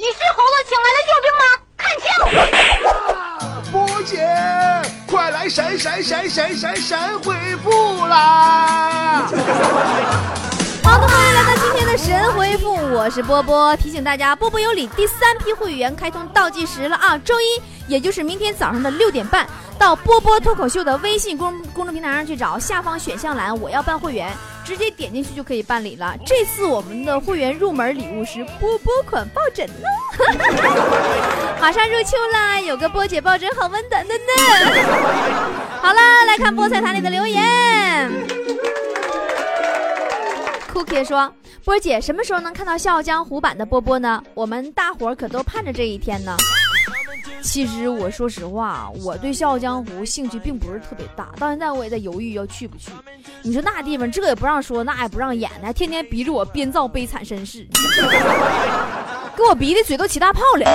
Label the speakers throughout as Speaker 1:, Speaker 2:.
Speaker 1: 你是猴子请来的救兵吗？看
Speaker 2: 清！波姐，快来神神神神神神回复啦！
Speaker 3: 好的，欢迎来到今天的神回复，我是波波。提醒大家，波波有礼第三批会员开通倒计时了啊！周一，也就是明天早上的六点半，到波波脱口秀的微信公公众平台上去找，下方选项栏我要办会员，直接点进去就可以办理了。这次我们的会员入门礼物是波波款抱枕呢。马上入秋啦，有个波姐抱枕好温暖的呢。好了，来看菠菜坛里的留言。Cookie 说：“波姐，什么时候能看到《笑傲江湖》版的波波呢？我们大伙可都盼着这一天呢。”其实我说实话，我对《笑傲江湖》兴趣并不是特别大，到现在我也在犹豫要去不去。你说那地方，这也不让说，那也不让演的，还天天逼着我编造悲惨身世，给我逼的嘴都起大泡了。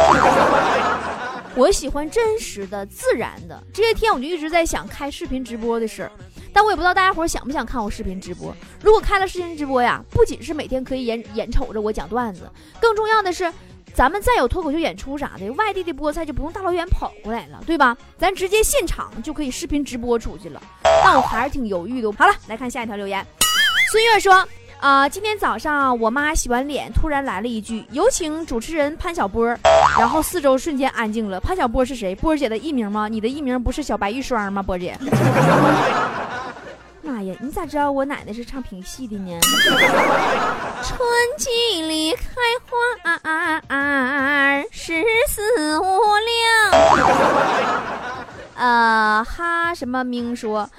Speaker 3: 我喜欢真实的、自然的。这些天我就一直在想开视频直播的事儿。但我也不知道大家伙想不想看我视频直播。如果开了视频直播呀，不仅是每天可以眼眼瞅着我讲段子，更重要的是，咱们再有脱口秀演出啥的，外地的菠菜就不用大老远跑过来了，对吧？咱直接现场就可以视频直播出去了。但我还是挺犹豫的。好了，来看下一条留言。孙悦说：“啊，今天早上我妈洗完脸，突然来了一句‘有请主持人潘小波’，然后四周瞬间安静了。潘小波是谁？波姐的艺名吗？你的艺名不是小白玉霜吗？波姐。”妈呀，你咋知道我奶奶是唱评戏的呢？春季里开花十四五六。呃，哈什么明说，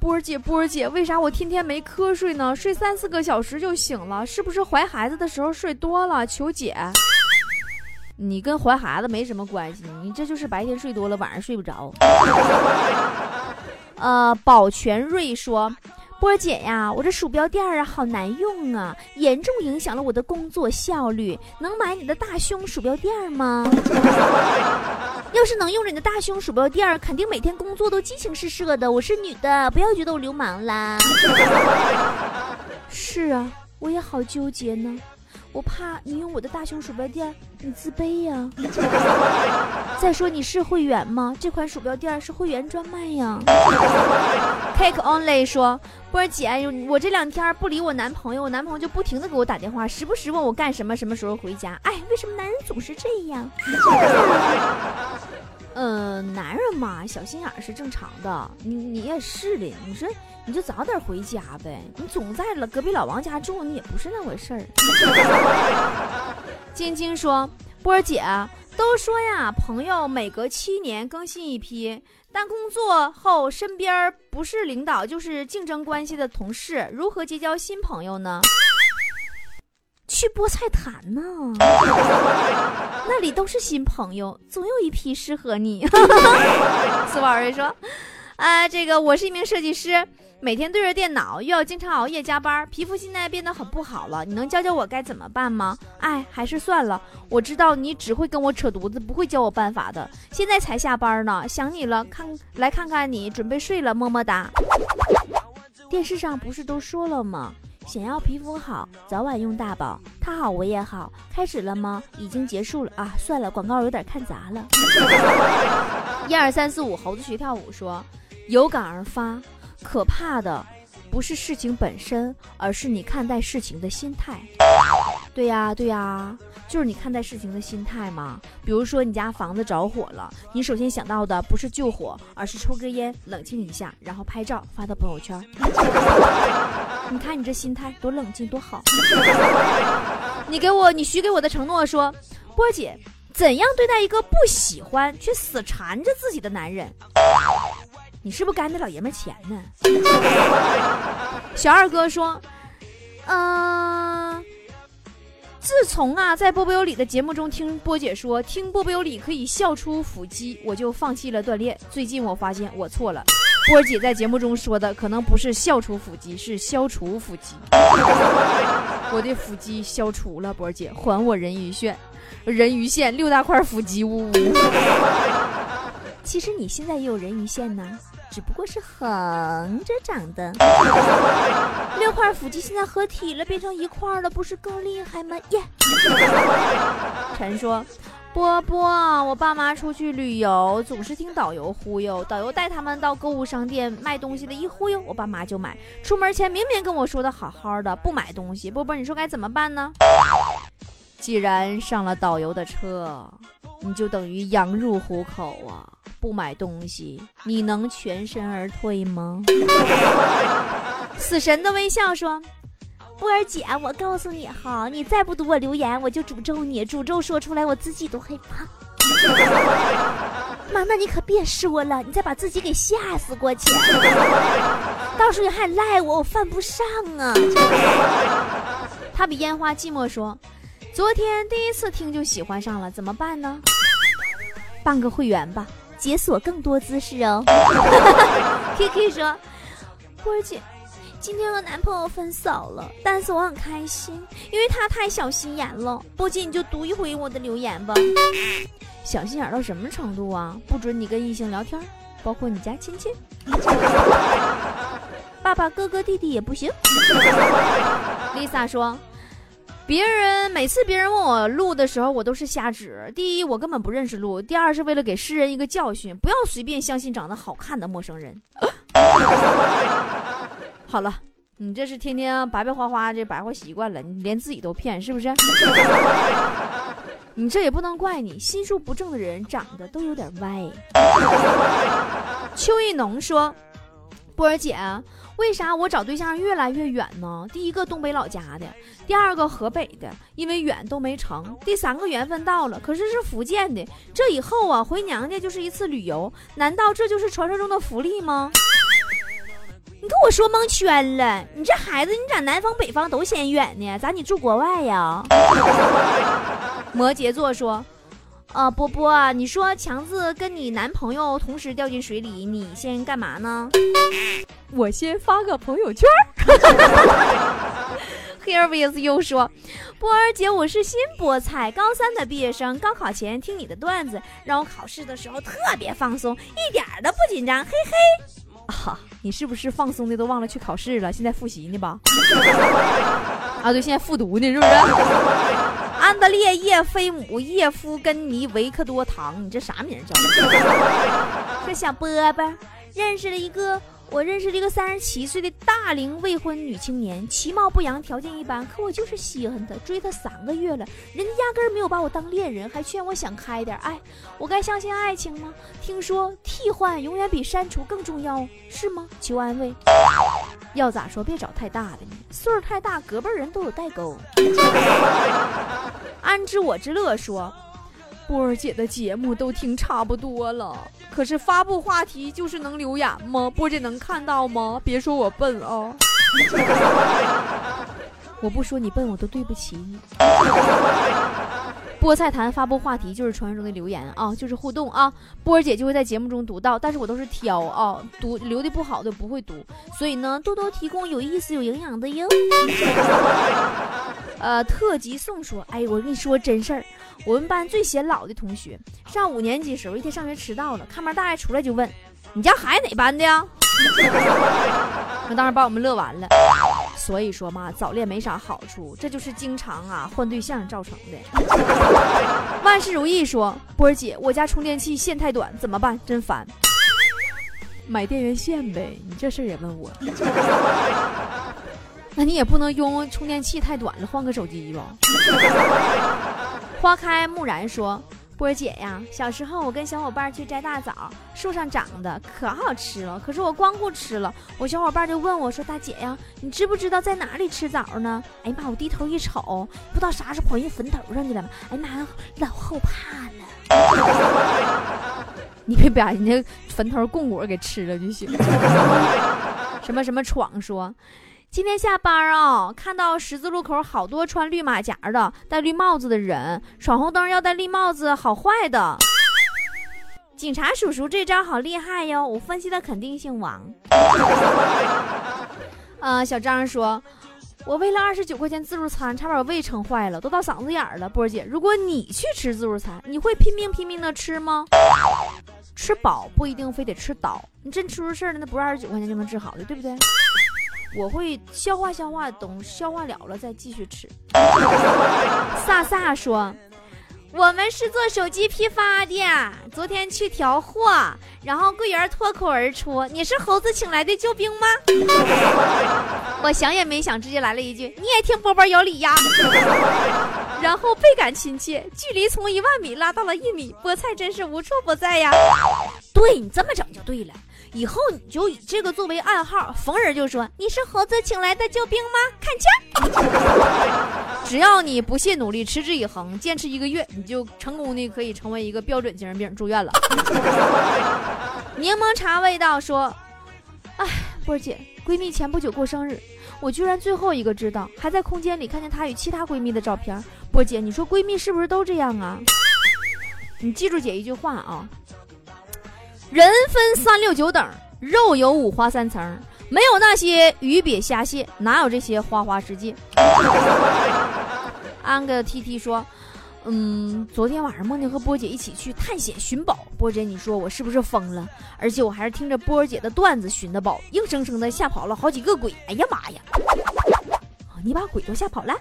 Speaker 3: 波儿姐波儿姐，为啥我天天没瞌睡呢？睡三四个小时就醒了，是不是怀孩子的时候睡多了？求解。你跟怀孩子没什么关系，你这就是白天睡多了，晚上睡不着。呃，保全瑞说：“波姐呀，我这鼠标垫儿啊好难用啊，严重影响了我的工作效率。能买你的大胸鼠标垫儿吗？要是能用着你的大胸鼠标垫儿，肯定每天工作都激情四射的。我是女的，不要觉得我流氓啦。是啊，我也好纠结呢。”我怕你用我的大熊鼠标垫，你自卑呀。再说你是会员吗？这款鼠标垫是会员专卖呀。Take only 说：“波儿姐，我这两天不理我男朋友，我男朋友就不停的给我打电话，时不时问我干什么，什么时候回家。哎，为什么男人总是这样？” 嗯，男人嘛，小心眼是正常的。你你也是的，你说你就早点回家呗。你总在了隔壁老王家住，你也不是那回事儿。晶晶说：“波儿姐，都说呀，朋友每隔七年更新一批，但工作后身边不是领导就是竞争关系的同事，如何结交新朋友呢？”去菠菜坛呢，那里都是新朋友，总有一批适合你。苏宝瑞说：“啊，这个我是一名设计师，每天对着电脑，又要经常熬夜加班，皮肤现在变得很不好了。你能教教我该怎么办吗？哎，还是算了。我知道你只会跟我扯犊子，不会教我办法的。现在才下班呢，想你了，看来看看你，准备睡了，么么哒。电视上不是都说了吗？”想要皮肤好，早晚用大宝。他好我也好。开始了吗？已经结束了啊！算了，广告有点看砸了。一二三四五，猴子学跳舞说：有感而发，可怕的不是事情本身，而是你看待事情的心态。对呀，对呀。就是你看待事情的心态嘛。比如说你家房子着火了，你首先想到的不是救火，而是抽根烟冷静一下，然后拍照发到朋友圈。你看你这心态多冷静多好。你给我，你许给我的承诺说，波姐怎样对待一个不喜欢却死缠着自己的男人？你是不是干那老爷们钱呢？小二哥说，嗯。自从啊，在波波有理的节目中听波姐说，听波波有理可以笑出腹肌，我就放弃了锻炼。最近我发现我错了，波姐在节目中说的可能不是笑出腹肌，是消除腹肌。我的腹肌消除了，波姐还我人鱼线，人鱼线六大块腹肌，呜呜。其实你现在也有人鱼线呢。只不过是横着长的，六块腹肌现在合体了，变成一块了，不是更厉害吗？耶！陈说。波波，我爸妈出去旅游，总是听导游忽悠。导游带他们到购物商店卖东西的，一忽悠，我爸妈就买。出门前明明跟我说的好好的，不买东西。波波，你说该怎么办呢？既然上了导游的车，你就等于羊入虎口啊！不买东西，你能全身而退吗？死神的微笑说。波儿姐，我告诉你哈，你再不读我留言，我就诅咒你。诅咒说出来，我自己都害怕。妈，那你可别说了，你再把自己给吓死过去。到时候你还赖我，我犯不上啊。他比烟花寂寞说，昨天第一次听就喜欢上了，怎么办呢？办个会员吧，解锁更多姿势哦。K K 说，波儿姐。今天和男朋友分手了，但是我很开心，因为他太小心眼了。波姐你就读一回我的留言吧。小心眼到什么程度啊？不准你跟异性聊天，包括你家亲戚。爸爸、哥哥、弟弟也不行。Lisa 说，别人每次别人问我路的时候，我都是瞎指。第一，我根本不认识路；第二，是为了给世人一个教训，不要随便相信长得好看的陌生人。好了，你这是天天白白花花这白活习惯了，你连自己都骗是不是？你这也不能怪你，心术不正的人长得都有点歪。邱一农说：“波儿姐，为啥我找对象越来越远呢？第一个东北老家的，第二个河北的，因为远都没成；第三个缘分到了，可是是福建的，这以后啊回娘家就是一次旅游，难道这就是传说中的福利吗？” 你跟我说蒙圈了，你这孩子，你咋南方北方都嫌远呢？咋你住国外呀？摩羯座说，啊波波，你说强子跟你男朋友同时掉进水里，你先干嘛呢？我先发个朋友圈。Here with you 说，波儿姐，我是新菠菜，高三的毕业生，高考前听你的段子，让我考试的时候特别放松，一点都不紧张，嘿嘿。啊，你是不是放松的都忘了去考试了？现在复习呢吧？啊，对，现在复读呢，是不是？安德烈叶菲姆叶夫根尼维克多唐，你这啥名叫？这小波波认识了一个。我认识了一个三十七岁的大龄未婚女青年，其貌不扬，条件一般，可我就是稀罕她，追她三个月了，人家压根儿没有把我当恋人，还劝我想开点。哎，我该相信爱情吗？听说替换永远比删除更重要，是吗？求安慰。要咋说？别找太大的呢，岁数太大，隔辈人都有代沟。安知我之乐说。波儿姐的节目都听差不多了，可是发布话题就是能留言吗？波姐能看到吗？别说我笨啊！我不说你笨，我都对不起你。菠菜坛发布话题就是传说中的留言啊，就是互动啊，波儿姐就会在节目中读到，但是我都是挑啊，读留的不好的不会读，所以呢，多多提供有意思、有营养的哟。呃，特级送说，哎，我跟你说真事儿，我们班最显老的同学，上五年级时候，一天上学迟到了，看门大爷出来就问，你家孩子哪班的呀？那当时把我们乐完了。所以说嘛，早恋没啥好处，这就是经常啊换对象造成的。万事如意说，波儿姐，我家充电器线太短，怎么办？真烦。买电源线呗，你这事儿也问我。那你也不能用充电器太短了，换个手机吧。花开木然说。波儿姐呀，小时候我跟小伙伴去摘大枣，树上长的可好吃了。可是我光顾吃了，我小伙伴就问我说：“大姐呀，你知不知道在哪里吃枣呢？”哎呀妈，我低头一瞅，不知道啥时候跑人坟头上去了。哎呀妈呀，老后怕了。你别把人家坟头供果给吃了就行。什么什么闯说。今天下班啊，看到十字路口好多穿绿马甲的、戴绿帽子的人，闯红灯要戴绿帽子，好坏的。警察叔叔这招好厉害哟，我分析的肯定姓王。呃，小张说，我为了二十九块钱自助餐，差点把胃撑坏了，都到嗓子眼儿了。波儿姐，如果你去吃自助餐，你会拼命拼命的吃吗？吃饱不一定非得吃倒，你真吃出事儿了，那不是二十九块钱就能治好的，对不对？我会消化消化，等消化了了再继续吃。飒飒说：“我们是做手机批发的，昨天去调货，然后柜员脱口而出：“你是猴子请来的救兵吗？”我想也没想，直接来了一句：“你也听波波有理呀。”然后倍感亲切，距离从一万米拉到了一米，菠菜真是无处不在呀。对你这么整就对了，以后你就以这个作为暗号，逢人就说：“你是猴子请来的救兵吗？”看枪。只要你不懈努力、持之以恒、坚持一个月，你就成功的可以成为一个标准精神病，住院了。柠檬茶味道说：“哎，波儿姐，闺蜜前不久过生日，我居然最后一个知道，还在空间里看见她与其他闺蜜的照片。波儿姐，你说闺蜜是不是都这样啊？你记住姐一句话啊：人分三六九等，肉有五花三层。”没有那些鱼鳖虾蟹，哪有这些花花世界？安个 T T 说，嗯，昨天晚上梦见和波姐一起去探险寻宝。波姐，你说我是不是疯了？而且我还是听着波姐的段子寻的宝，硬生生的吓跑了好几个鬼。哎呀妈呀！你把鬼都吓跑了？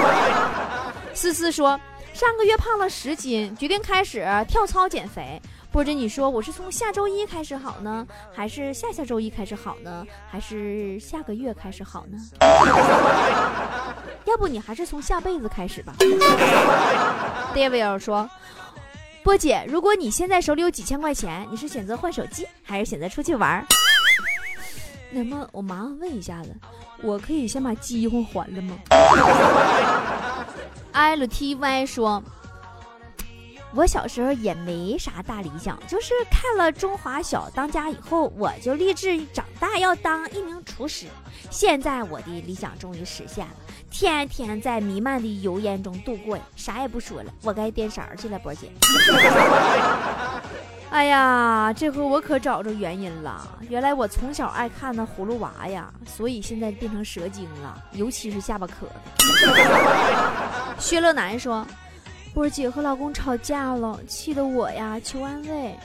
Speaker 3: 思思说，上个月胖了十斤，决定开始跳操减肥。或者你说我是从下周一开始好呢，还是下下周一开始好呢，还是下个月开始好呢？要不你还是从下辈子开始吧。David 说：“波姐，如果你现在手里有几千块钱，你是选择换手机，还是选择出去玩？”那么我麻烦问一下子，我可以先把饥荒还了吗？LTY 说。我小时候也没啥大理想，就是看了《中华小当家》以后，我就立志长大要当一名厨师。现在我的理想终于实现了，天天在弥漫的油烟中度过，啥也不说了，我该颠勺去了，波姐。哎呀，这回我可找着原因了，原来我从小爱看那葫芦娃呀，所以现在变成蛇精了，尤其是下巴壳。薛乐南说。波姐和老公吵架了，气得我呀求安慰。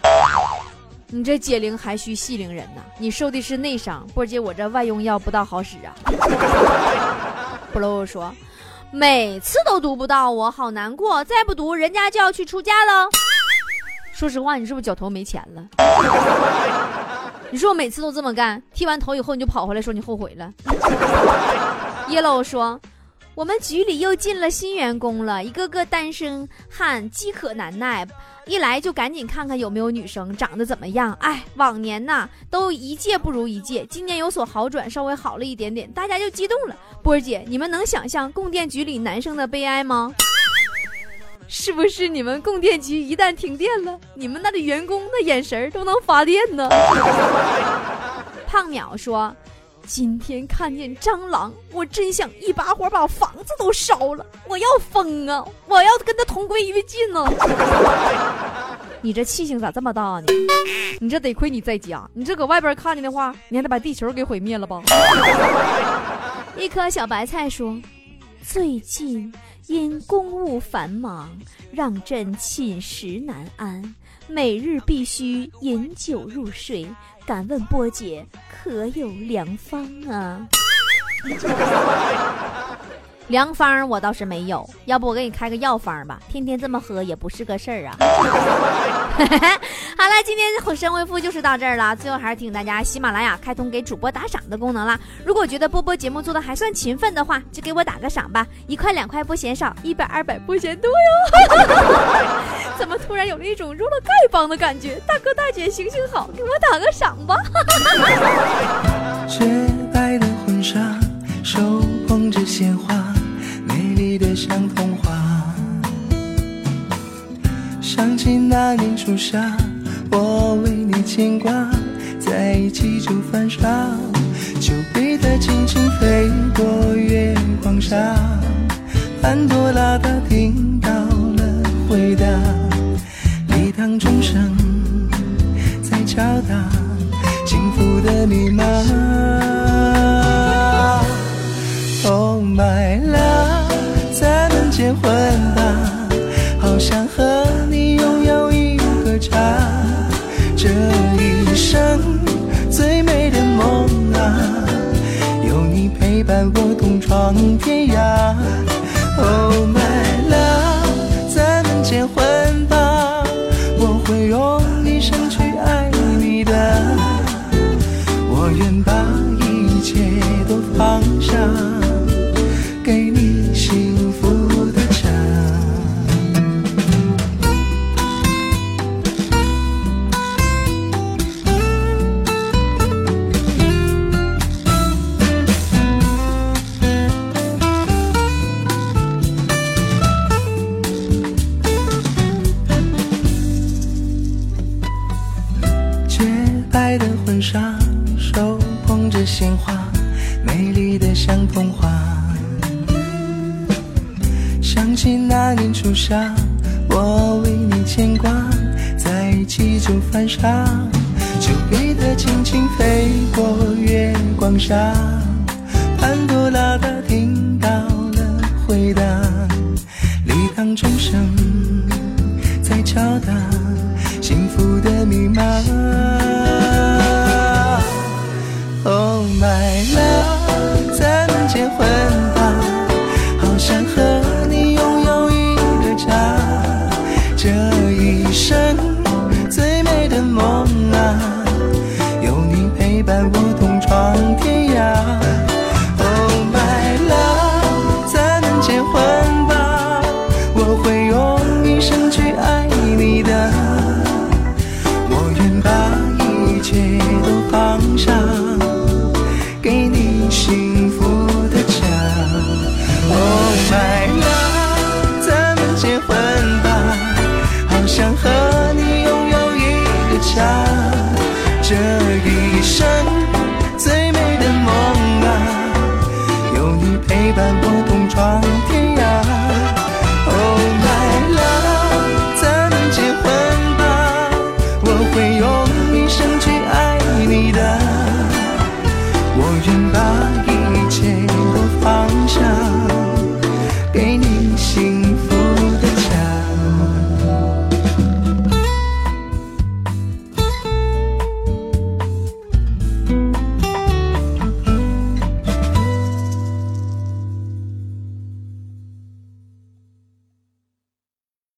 Speaker 3: 你这解铃还需系铃人呐，你受的是内伤。波姐，我这外用药不大好使啊。布鲁说，每次都读不到，我好难过。再不读，人家就要去出嫁了。说实话，你是不是脚头没钱了？你说我每次都这么干，剃完头以后你就跑回来说你后悔了。Yellow 说。我们局里又进了新员工了，一个个单身汉饥渴难耐，一来就赶紧看看有没有女生，长得怎么样。哎，往年呐都一届不如一届，今年有所好转，稍微好了一点点，大家就激动了。波儿姐，你们能想象供电局里男生的悲哀吗？是不是你们供电局一旦停电了，你们那的员工那眼神都能发电呢？胖淼说。今天看见蟑螂，我真想一把火把房子都烧了！我要疯啊！我要跟他同归于尽呢！你这气性咋这么大呢？你这得亏你在家，你这搁外边看见的话，你还得把地球给毁灭了吧？一颗小白菜说：“最近因公务繁忙，让朕寝食难安，每日必须饮酒入睡。”敢问波姐，可有良方啊？良方我倒是没有，要不我给你开个药方吧？天天这么喝也不是个事儿啊。好了，今天的神回复就是到这儿了。最后还是提醒大家，喜马拉雅开通给主播打赏的功能啦。如果觉得波波节目做的还算勤奋的话，就给我打个赏吧，一块两块不嫌少，一百二百不嫌多哟。怎么突然有了一种入了丐帮的感觉？大哥大姐行行好，给我打个赏吧。洁白的婚纱，手捧着鲜花。的像童话，想起那年初夏，我为你牵挂，在一起就犯傻，丘比特轻轻飞过月光下，潘多拉她听到了回答，礼堂钟声在敲打幸福的密码。Oh my love。结婚吧，好想和
Speaker 4: 光下，潘多拉她听到了回答，礼堂钟声在敲打幸福的密码。